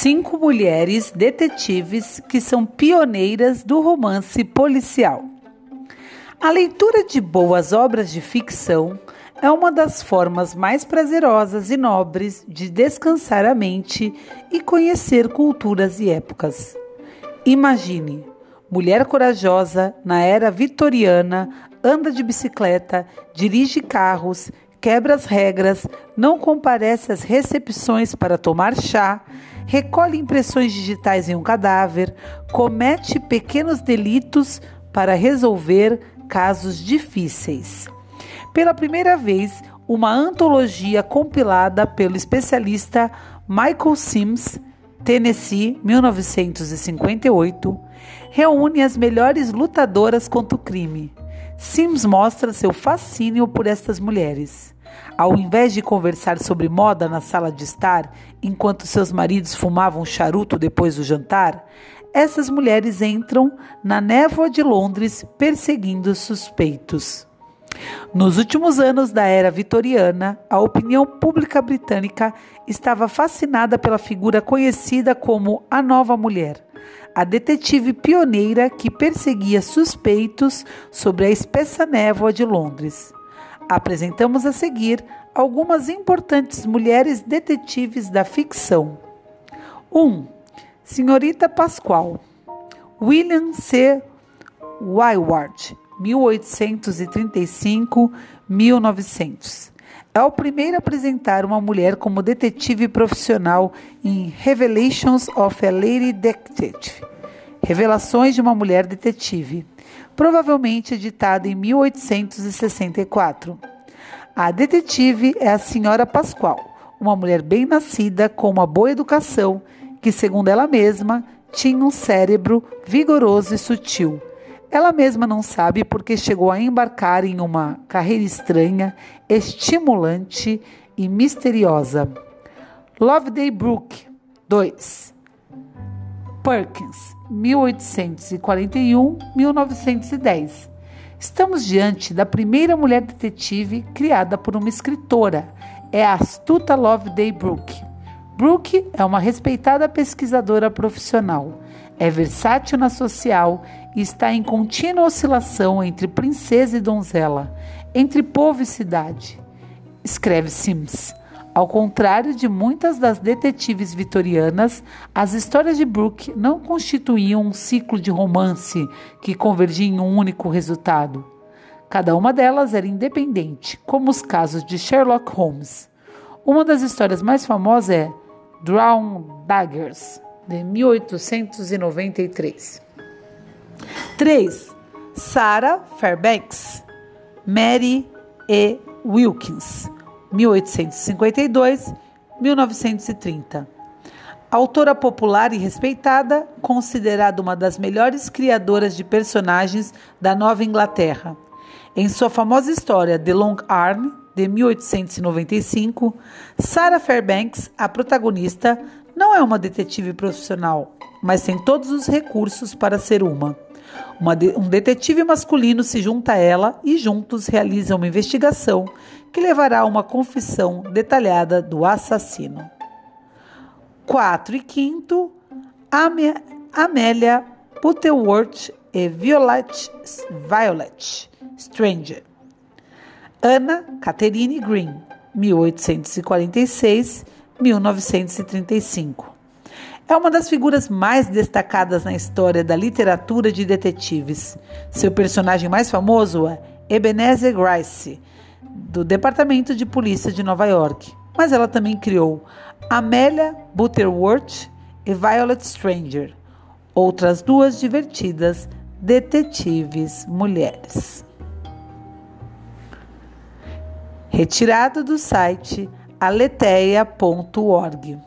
cinco mulheres detetives que são pioneiras do romance policial. A leitura de boas obras de ficção é uma das formas mais prazerosas e nobres de descansar a mente e conhecer culturas e épocas. Imagine, mulher corajosa na era vitoriana, anda de bicicleta, dirige carros, quebra as regras, não comparece às recepções para tomar chá, recolhe impressões digitais em um cadáver, comete pequenos delitos para resolver casos difíceis. Pela primeira vez, uma antologia compilada pelo especialista Michael Sims, Tennessee, 1958, reúne as melhores lutadoras contra o crime. Sims mostra seu fascínio por estas mulheres. Ao invés de conversar sobre moda na sala de estar, enquanto seus maridos fumavam charuto depois do jantar, essas mulheres entram na névoa de Londres perseguindo suspeitos. Nos últimos anos da era vitoriana, a opinião pública britânica estava fascinada pela figura conhecida como a Nova Mulher a detetive pioneira que perseguia suspeitos sobre a espessa névoa de Londres. Apresentamos a seguir algumas importantes mulheres detetives da ficção. 1. Um, Senhorita Pascoal. William C. Wyward, 1835-1900. É o primeiro a apresentar uma mulher como detetive profissional em Revelations of a Lady Detective. Revelações de uma Mulher Detetive, provavelmente editada em 1864. A detetive é a Senhora Pascoal, uma mulher bem nascida com uma boa educação que, segundo ela mesma, tinha um cérebro vigoroso e sutil ela mesma não sabe porque chegou a embarcar em uma carreira estranha, estimulante e misteriosa. Loveday Brooke 2 Perkins, 1841-1910. Estamos diante da primeira mulher detetive criada por uma escritora. É a astuta Loveday Brooke. Brooke é uma respeitada pesquisadora profissional. É versátil na social e está em contínua oscilação entre princesa e donzela, entre povo e cidade. Escreve Sims. Ao contrário de muitas das detetives vitorianas, as histórias de Brooke não constituíam um ciclo de romance que convergia em um único resultado. Cada uma delas era independente, como os casos de Sherlock Holmes. Uma das histórias mais famosas é Drown Daggers, de 1893. 3. Sarah Fairbanks, Mary E. Wilkins, 1852-1930. Autora popular e respeitada, considerada uma das melhores criadoras de personagens da Nova Inglaterra. Em sua famosa história The Long Arm, de 1895, Sarah Fairbanks, a protagonista, não é uma detetive profissional, mas tem todos os recursos para ser uma. uma de, um detetive masculino se junta a ela e juntos realizam uma investigação que levará a uma confissão detalhada do assassino. 4 e 5, Amélia Butterworth e Violet, Violet Stranger. Ana Catherine Green, 1846 1935. É uma das figuras mais destacadas na história da literatura de detetives. Seu personagem mais famoso é Ebenezer Grice, do Departamento de Polícia de Nova York. Mas ela também criou Amelia Butterworth e Violet Stranger, outras duas divertidas detetives mulheres. Retirado do site aleteia.org.